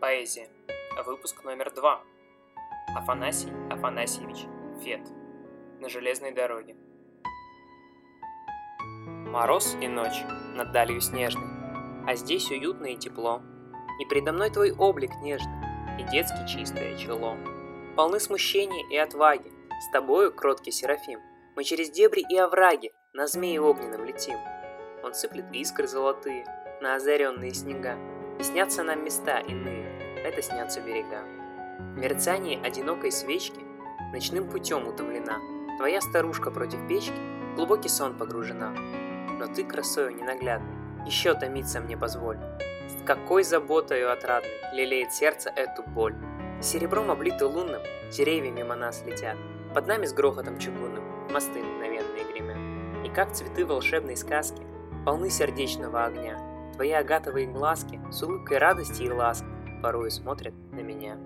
Поэзия. Выпуск номер два. Афанасий Афанасьевич Фет. На железной дороге. Мороз и ночь над далью снежной, А здесь уютно и тепло. И предо мной твой облик нежный, И детски чистое чело. Полны смущения и отваги, С тобою, кроткий Серафим, Мы через дебри и овраги На змеи огненном летим. Он сыплет искры золотые На озаренные снега, снятся нам места иные, Это снятся берега. В мерцании одинокой свечки Ночным путем утомлена, Твоя старушка против печки в Глубокий сон погружена. Но ты красою ненаглядной, Еще томиться мне позволь. С какой заботою отрадной Лелеет сердце эту боль. Серебром облиты лунным Деревья мимо нас летят, Под нами с грохотом чугунным Мосты мгновенные гремят. И как цветы волшебной сказки Полны сердечного огня, Твои агатовые глазки С улыбкой радости и ласки Порою смотрят на меня.